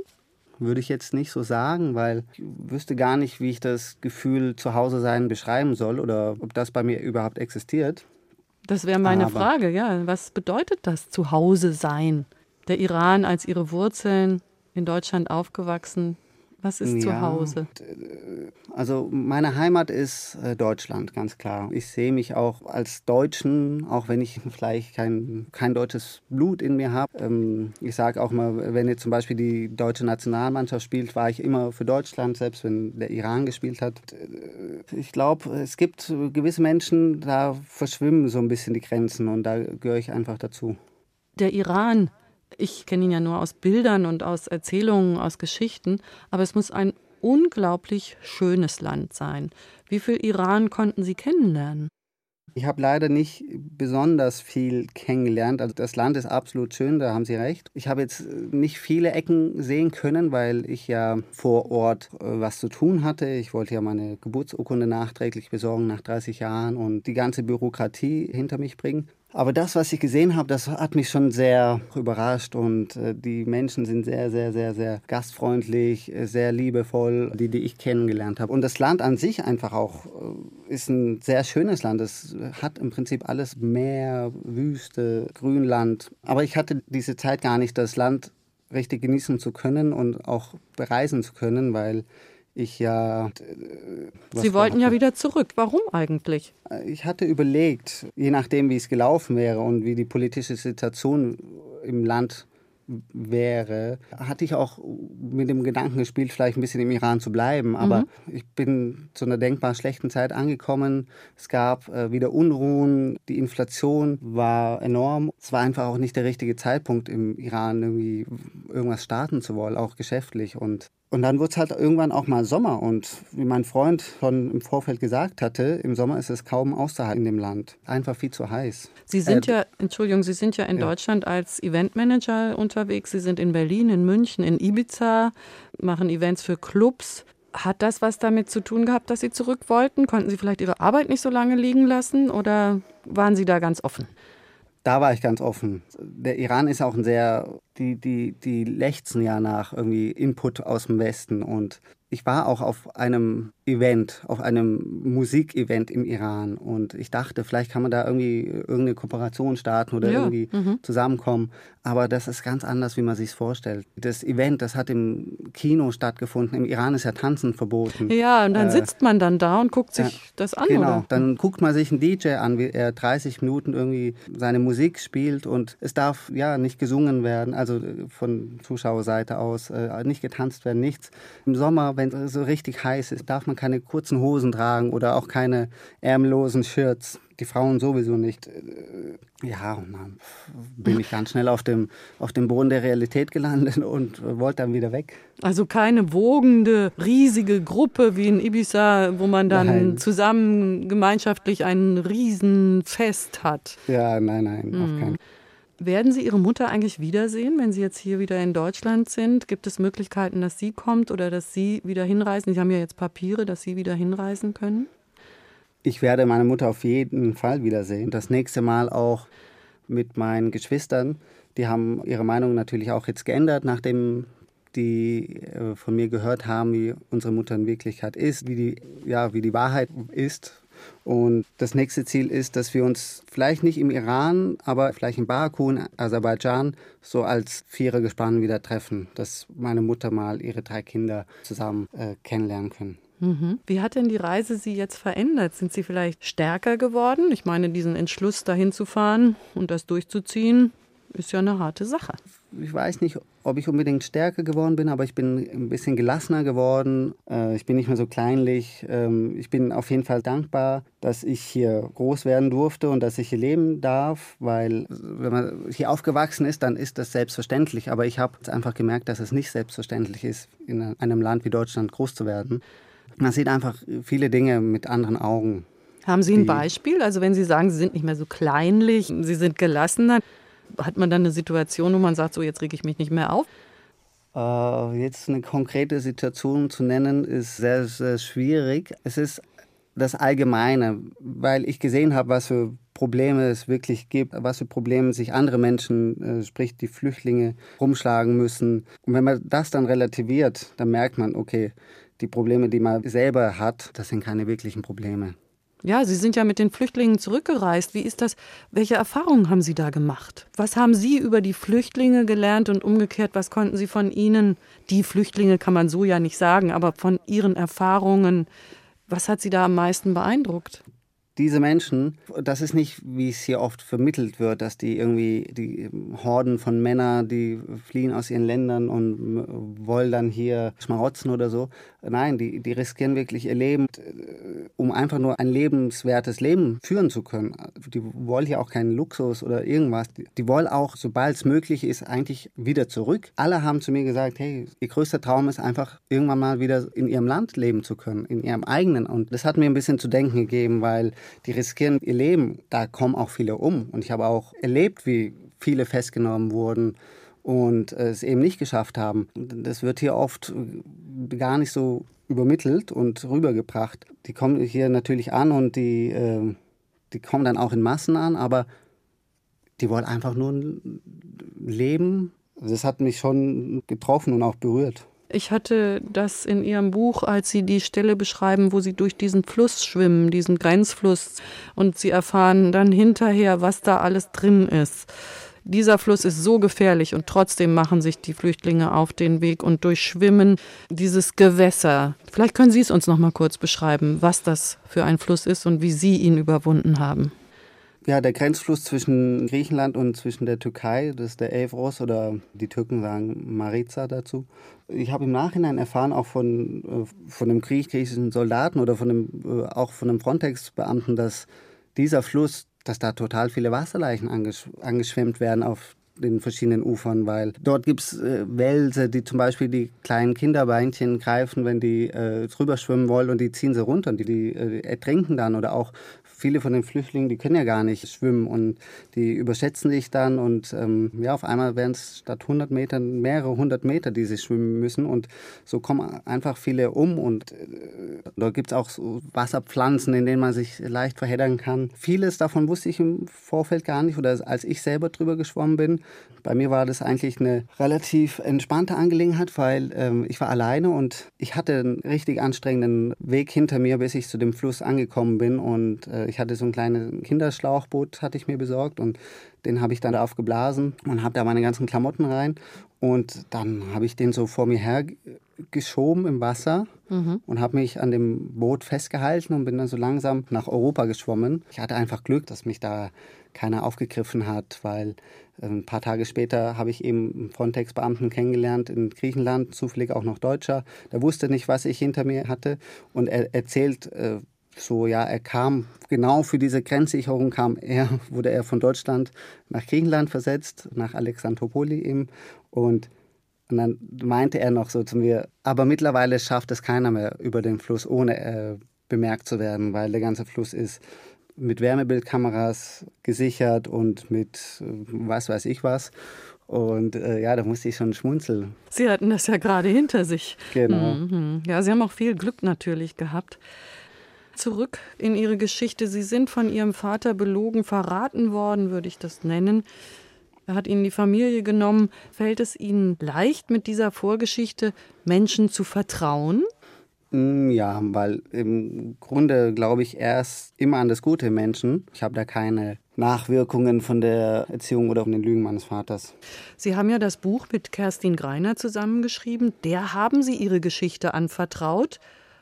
S3: Würde ich jetzt nicht so sagen, weil ich wüsste gar nicht, wie ich das Gefühl zu Hause sein beschreiben soll oder ob das bei mir überhaupt existiert.
S2: Das wäre meine
S3: Aber-
S2: Frage, ja. Was bedeutet das, zu Hause sein? Der Iran als ihre Wurzeln, in Deutschland aufgewachsen. Was ist zu
S3: Ja,
S2: Hause?
S3: Also meine Heimat ist äh, Deutschland, ganz klar. Ich sehe mich auch als Deutschen, auch wenn ich vielleicht kein, kein deutsches Blut in mir habe. Ähm, ich sage auch mal, wenn jetzt zum Beispiel die deutsche Nationalmannschaft spielt, war ich immer für Deutschland, selbst wenn der Iran gespielt hat. Äh, Ich glaube, es gibt gewisse Menschen, da verschwimmen so ein bisschen die Grenzen und da gehöre ich einfach dazu.
S2: Der Iran, ich kenne ihn ja nur aus Bildern und aus Erzählungen, aus Geschichten, aber es muss ein unglaublich schönes Land sein. Wie viel Iran konnten Sie kennenlernen?
S3: Ich habe leider nicht besonders viel kennengelernt. Also das Land ist absolut schön, da haben Sie recht. Ich habe jetzt nicht viele Ecken sehen können, weil ich ja vor Ort äh, was zu tun hatte. Ich wollte ja meine Geburtsurkunde nachträglich besorgen nach 30 Jahren und die ganze Bürokratie hinter mich bringen. Aber das, was ich gesehen habe, das hat mich schon sehr überrascht und äh, die Menschen sind sehr, sehr, sehr, sehr gastfreundlich, äh, sehr liebevoll, die, die ich kennengelernt habe. Und das Land an sich einfach auch äh, ist ein sehr schönes Land. Es hat im Prinzip alles Meer, Wüste, Grünland. Aber ich hatte diese Zeit gar nicht, das Land richtig genießen zu können und auch bereisen zu können, weil ich ja. äh,
S2: Sie wollten ja wieder zurück. Warum eigentlich?
S3: Ich hatte überlegt, je nachdem, wie es gelaufen wäre und wie die politische Situation im Land wäre, hatte ich auch mit dem Gedanken gespielt, vielleicht ein bisschen im Iran zu bleiben. Aber ich bin zu einer denkbar schlechten Zeit angekommen. Es gab äh, wieder Unruhen, die Inflation war enorm. Es war einfach auch nicht der richtige Zeitpunkt im Iran irgendwie irgendwas starten zu wollen, auch geschäftlich. Und und dann wurde es halt irgendwann auch mal Sommer. Und wie mein Freund schon im Vorfeld gesagt hatte, im Sommer ist es kaum auszuhalten in dem Land. Einfach viel zu heiß.
S2: Sie sind
S3: Äh,
S2: ja, Entschuldigung, Sie sind ja in
S3: ja.
S2: Deutschland als Eventmanager unterwegs. Sie sind in Berlin, in München, in Ibiza, machen Events für Clubs. Hat das was damit zu tun gehabt, dass Sie zurück wollten? Konnten Sie vielleicht Ihre Arbeit nicht so lange liegen lassen oder waren Sie da ganz offen?
S3: Da war ich ganz offen. Der Iran ist auch ein sehr, die, die, die lechzen ja nach irgendwie Input aus dem Westen. Und ich war auch auf einem Event, auf einem Musikevent im Iran. Und ich dachte, vielleicht kann man da irgendwie irgendeine Kooperation starten oder
S2: Ja,
S3: irgendwie zusammenkommen. Aber das ist ganz anders, wie man sich vorstellt. Das Event, das hat im Kino stattgefunden. Im Iran ist ja Tanzen verboten.
S2: Ja, und dann
S3: Äh,
S2: sitzt man dann da und guckt sich
S3: ja,
S2: das an,
S3: Genau,
S2: oder?
S3: dann guckt man sich einen DJ an, wie er 30 Minuten irgendwie seine Musik spielt und es darf ja nicht gesungen werden, also äh, von Zuschauerseite aus, äh, nicht getanzt werden, nichts. Im Sommer, wenn es so richtig heiß ist, darf man keine kurzen Hosen tragen oder auch keine ärmellosen Shirts. die Frauen sowieso nicht. Äh, Ja, und dann bin ich ganz schnell auf dem, auf dem Boden der Realität gelandet und wollte dann wieder weg.
S2: Also keine wogende, riesige Gruppe wie in Ibiza, wo man dann
S3: Nein.
S2: zusammen gemeinschaftlich ein Riesenfest hat.
S3: Ja, nein, nein, auf keinen
S2: Werden Sie Ihre Mutter eigentlich wiedersehen, wenn Sie jetzt hier wieder in Deutschland sind? Gibt es Möglichkeiten, dass sie kommt oder dass Sie wieder hinreisen? Sie haben ja jetzt Papiere, dass Sie wieder hinreisen können.
S3: Ich werde meine Mutter auf jeden Fall wiedersehen. Das nächste Mal auch mit meinen Geschwistern. Die haben ihre Meinung natürlich auch jetzt geändert, nachdem die äh, von mir gehört haben, wie unsere Mutter in Wirklichkeit ist, wie die, ja, wie die Wahrheit ist. Und das nächste Ziel ist, dass wir uns vielleicht nicht im Iran, aber vielleicht in Baku, in Aserbaidschan, so als Vierergespann wieder treffen, dass meine Mutter mal ihre drei Kinder zusammen äh, kennenlernen können.
S2: Mhm. Wie hat denn die Reise Sie jetzt verändert? Sind Sie vielleicht stärker geworden? Ich meine, diesen Entschluss, dahin zu fahren und das durchzuziehen, ist ja eine harte Sache.
S3: Ich weiß nicht, ob ich unbedingt stärker geworden bin, aber ich bin ein bisschen gelassener geworden. Äh, Ich bin nicht mehr so kleinlich. Ähm, Ich bin auf jeden Fall dankbar, dass ich hier groß werden durfte und dass ich hier leben darf, weil wenn man hier aufgewachsen ist, dann ist das selbstverständlich. Aber ich habe einfach gemerkt, dass es nicht selbstverständlich ist, in einem Land wie Deutschland groß zu werden. Man sieht einfach viele Dinge mit anderen Augen.
S2: Haben Sie ein Beispiel? Also wenn Sie sagen, Sie sind nicht mehr so kleinlich, Sie sind gelassener, hat man dann eine Situation, wo man sagt, so jetzt reg ich mich nicht mehr auf?
S3: Äh, jetzt eine konkrete Situation zu nennen, ist sehr, sehr schwierig. Es ist das Allgemeine, weil ich gesehen habe, was für Probleme es wirklich gibt, was für Probleme sich andere Menschen, äh, sprich die Flüchtlinge, rumschlagen müssen. Und wenn man das dann relativiert, dann merkt man, okay, die Probleme, die man selber hat, das sind keine wirklichen Probleme.
S2: Ja, Sie sind ja mit den Flüchtlingen zurückgereist. Wie ist das? Welche Erfahrungen haben Sie da gemacht? Was haben Sie über die Flüchtlinge gelernt und umgekehrt, was konnten Sie von ihnen, die Flüchtlinge kann man so ja nicht sagen, aber von Ihren Erfahrungen, was hat Sie da am meisten beeindruckt?
S3: diese Menschen, das ist nicht, wie es hier oft vermittelt wird, dass die irgendwie die Horden von Männern, die fliehen aus ihren Ländern und äh, wollen dann hier schmarotzen oder so. Nein, die, die riskieren wirklich ihr Leben, äh, um einfach nur ein lebenswertes Leben führen zu können. Die wollen hier auch keinen Luxus oder irgendwas. Die wollen auch, sobald es möglich ist, eigentlich wieder zurück. Alle haben zu mir gesagt, hey, ihr größter Traum ist einfach, irgendwann mal wieder in ihrem Land leben zu können, in ihrem eigenen. Und das hat mir ein bisschen zu denken gegeben, weil die riskieren ihr Leben. Da kommen auch viele um. Und ich habe auch erlebt, wie viele festgenommen wurden und es eben nicht geschafft haben. Das wird hier oft gar nicht so übermittelt und rübergebracht. Die kommen hier natürlich an und die, äh, die kommen dann auch in Massen an, aber die wollen einfach nur leben. Das hat mich schon getroffen und auch berührt.
S2: Ich hatte das in Ihrem Buch, als Sie die Stelle beschreiben, wo Sie durch diesen Fluss schwimmen, diesen Grenzfluss, und Sie erfahren dann hinterher, was da alles drin ist. Dieser Fluss ist so gefährlich und trotzdem machen sich die Flüchtlinge auf den Weg und durchschwimmen dieses Gewässer. Vielleicht können Sie es uns noch mal kurz beschreiben, was das für ein Fluss ist und wie Sie ihn überwunden haben.
S3: Ja, der Grenzfluss zwischen Griechenland und zwischen der Türkei, das ist der Evros oder die Türken sagen Mariza dazu. Ich habe im Nachhinein erfahren, auch von, äh, von einem griechischen Soldaten oder von einem, äh, auch von einem Frontex-Beamten, dass dieser Fluss, dass da total viele Wasserleichen angesch angeschwemmt werden auf den verschiedenen Ufern, weil dort gibt es äh, Wälse, die zum Beispiel die kleinen Kinderbeinchen greifen, wenn die äh, drüber schwimmen wollen und die ziehen sie runter und die, die äh, ertrinken dann oder auch viele von den Flüchtlingen, die können ja gar nicht schwimmen und die überschätzen sich dann und ähm, ja, auf einmal werden es statt 100 Metern mehrere hundert Meter, die sie schwimmen müssen und so kommen einfach viele um und äh, dort gibt es auch so Wasserpflanzen, in denen man sich leicht verheddern kann. Vieles davon wusste ich im Vorfeld gar nicht oder als ich selber drüber geschwommen bin. Bei mir war das eigentlich eine relativ entspannte Angelegenheit, weil ähm, ich war alleine und ich hatte einen richtig anstrengenden Weg hinter mir, bis ich zu dem Fluss angekommen bin und äh, ich hatte so ein kleines Kinderschlauchboot, hatte ich mir besorgt und den habe ich dann darauf geblasen und habe da meine ganzen Klamotten rein und dann habe ich den so vor mir her geschoben im Wasser und habe mich an dem Boot festgehalten und bin dann so langsam nach Europa geschwommen. Ich hatte einfach Glück, dass mich da keiner aufgegriffen hat, weil äh, ein paar Tage später habe ich eben einen Frontex-Beamten kennengelernt in Griechenland, zufällig auch noch Deutscher. Der wusste nicht, was ich hinter mir hatte und er erzählt äh, so, ja, er kam genau für diese Grenzsicherung kam er, wurde er von Deutschland nach Griechenland versetzt, nach Alexandropoli eben. Und, und dann meinte er noch so zu mir, aber mittlerweile schafft es keiner mehr über den Fluss, ohne äh, bemerkt zu werden, weil der ganze Fluss ist mit Wärmebildkameras gesichert und mit äh, was weiß ich was. Und äh, ja, da musste ich schon schmunzeln.
S2: Sie hatten das ja gerade hinter sich.
S3: Genau.
S2: Mhm. Ja, Sie haben auch viel Glück natürlich gehabt. Zurück in Ihre Geschichte. Sie sind von Ihrem Vater belogen, verraten worden, würde ich das nennen. Er hat Ihnen die Familie genommen. Fällt es Ihnen leicht, mit dieser Vorgeschichte Menschen zu vertrauen?
S3: Mm, Ja, weil im Grunde glaube ich erst immer an das Gute im Menschen. Ich habe da keine Nachwirkungen von der Erziehung oder von den Lügen meines Vaters.
S2: Sie haben ja das Buch mit Kerstin Greiner zusammengeschrieben. Der haben Sie Ihre Geschichte anvertraut.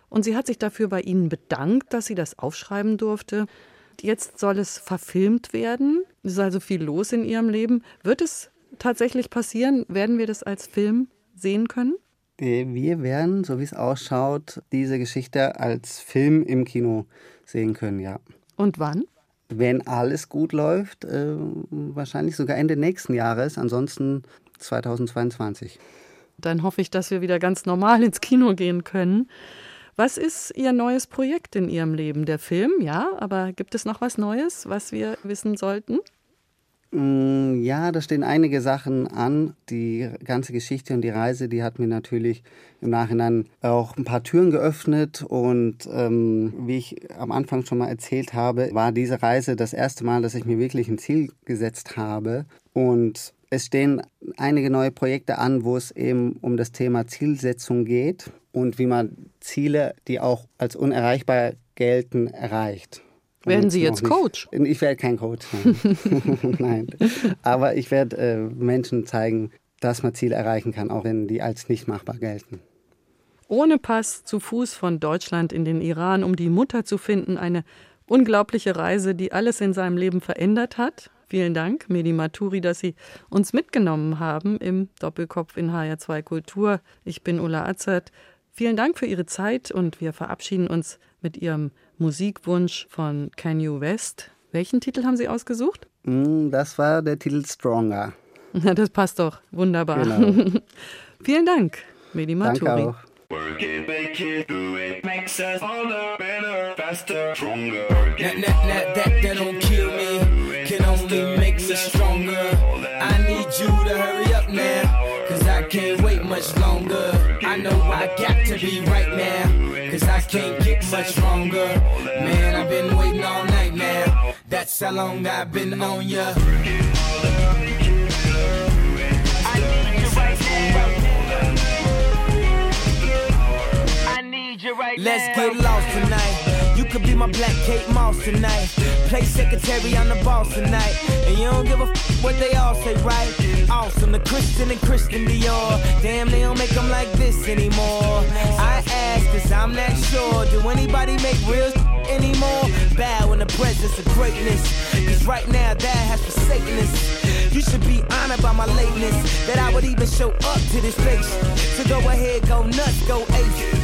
S2: Und sie hat sich dafür bei Ihnen bedankt, dass sie das aufschreiben durfte. Jetzt soll es verfilmt werden. Es ist also viel los in Ihrem Leben. Wird es tatsächlich passieren? Werden wir das als Film sehen können?
S3: Wir werden, so wie es ausschaut, diese Geschichte als Film im Kino sehen können, ja.
S2: Und wann?
S3: Wenn alles gut läuft, äh, wahrscheinlich sogar Ende nächsten Jahres, ansonsten 2022.
S2: Dann hoffe ich, dass wir wieder ganz normal ins Kino gehen können. Was ist Ihr neues Projekt in Ihrem Leben? Der Film, ja, aber gibt es noch was Neues, was wir wissen sollten?
S3: Mm, Ja, da stehen einige Sachen an. Die ganze Geschichte und die Reise, die hat mir natürlich im Nachhinein auch ein paar Türen geöffnet. Und ähm, wie ich am Anfang schon mal erzählt habe, war diese Reise das erste Mal, dass ich mir wirklich ein Ziel gesetzt habe. Und es stehen einige neue Projekte an, wo es eben um das Thema Zielsetzung geht und wie man Ziele, die auch als unerreichbar gelten, erreicht.
S2: Werden Sie jetzt
S3: nicht-
S2: Coach?
S3: Ich werde kein Coach. Nein. nein. Aber ich werde äh, Menschen zeigen, dass man Ziele erreichen kann, auch wenn die als nicht machbar gelten.
S2: Ohne Pass zu Fuß von Deutschland in den Iran, um die Mutter zu finden. Eine unglaubliche Reise, die alles in seinem Leben verändert hat. Vielen Dank, Medi Maturi, dass Sie uns mitgenommen haben im Doppelkopf in HR2 Kultur. Ich bin Ulla Azert. Vielen Dank für Ihre Zeit und wir verabschieden uns mit Ihrem Musikwunsch von Kanye West. Welchen Titel haben Sie ausgesucht?
S3: Mm, Das war der Titel Stronger.
S2: Na, das passt doch. Wunderbar.
S3: Genau.
S2: Vielen Dank, Medi Maturi.
S3: Danke auch.
S5: Work it, make it, do it, makes us harder, better, faster, stronger.
S8: That, that, that, that, that don't kill me, can only make me stronger. I need you to hurry up now, cause I can't wait much longer. I know I got to be right now, cause I can't get much stronger. Man, I've been waiting all night now, that's how long I've been on ya.
S4: I need you right now. I need you right
S8: Let's get lost tonight. My black Kate Moss tonight. Play secretary, I'm the boss tonight. And you don't give a f- what they all say, right? Awesome, the Christian and Christian Dior. Damn, they don't make them like this anymore. I ask, cause I'm not sure. Do anybody make real anymore? Bow in the presence of greatness. Cause right now, that has forsaken us. You should be honored by my lateness. That I would even show up to this place. So go ahead, go nuts, go ape.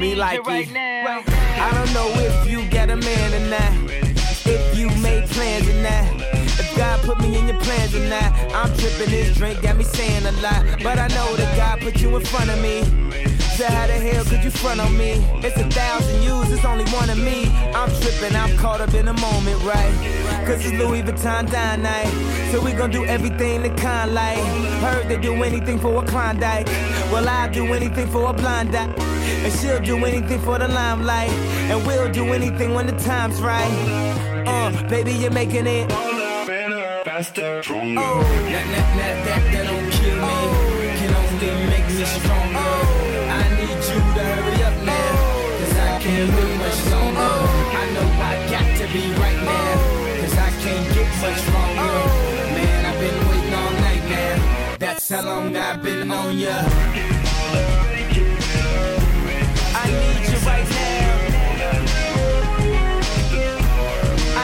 S8: Me like
S4: right
S8: it.
S4: now.
S8: I don't know if you got a man or not. If you made plans or not. If God put me in your plans or not. I'm tripping, this drink got me saying a lot. But I know that God put you in front of me. So how the hell could you front on me? It's a thousand yous, it's only one of me. I'm tripping, I'm caught up in the moment, right? Cause it's Louis Vuitton dine night. So we gon' do everything the kind like. Heard they do anything for a Klondike. Well, I'll do anything for a blind eye. And she'll do anything for the limelight. And we'll do anything when the time's right. Uh, baby, you're making it.
S5: Faster, stronger.
S8: Oh. That, that, that, that, don't kill me. Oh. Can only make me stronger. Oh. I need you to hurry up now. Oh. Cause I can't live much longer. Oh. I know I got to be right much longer. Man, I've been waiting all night now. That's how long I've been on ya. I need you right now.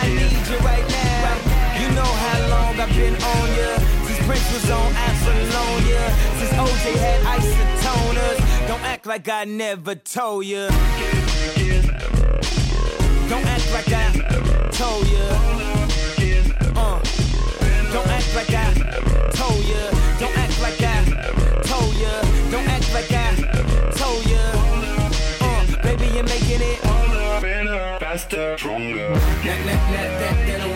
S8: I need you right now. You know how long I've been on ya. Since Prince was on Apollonia. Since OJ had isotoners. Don't act like I never told ya. Don't act like I told ya. Don't act like I told ya. Don't act like I told ya. Don't act like I told ya. Uh, baby, you're making it
S5: Better, faster, stronger.
S8: that, that, that, that, that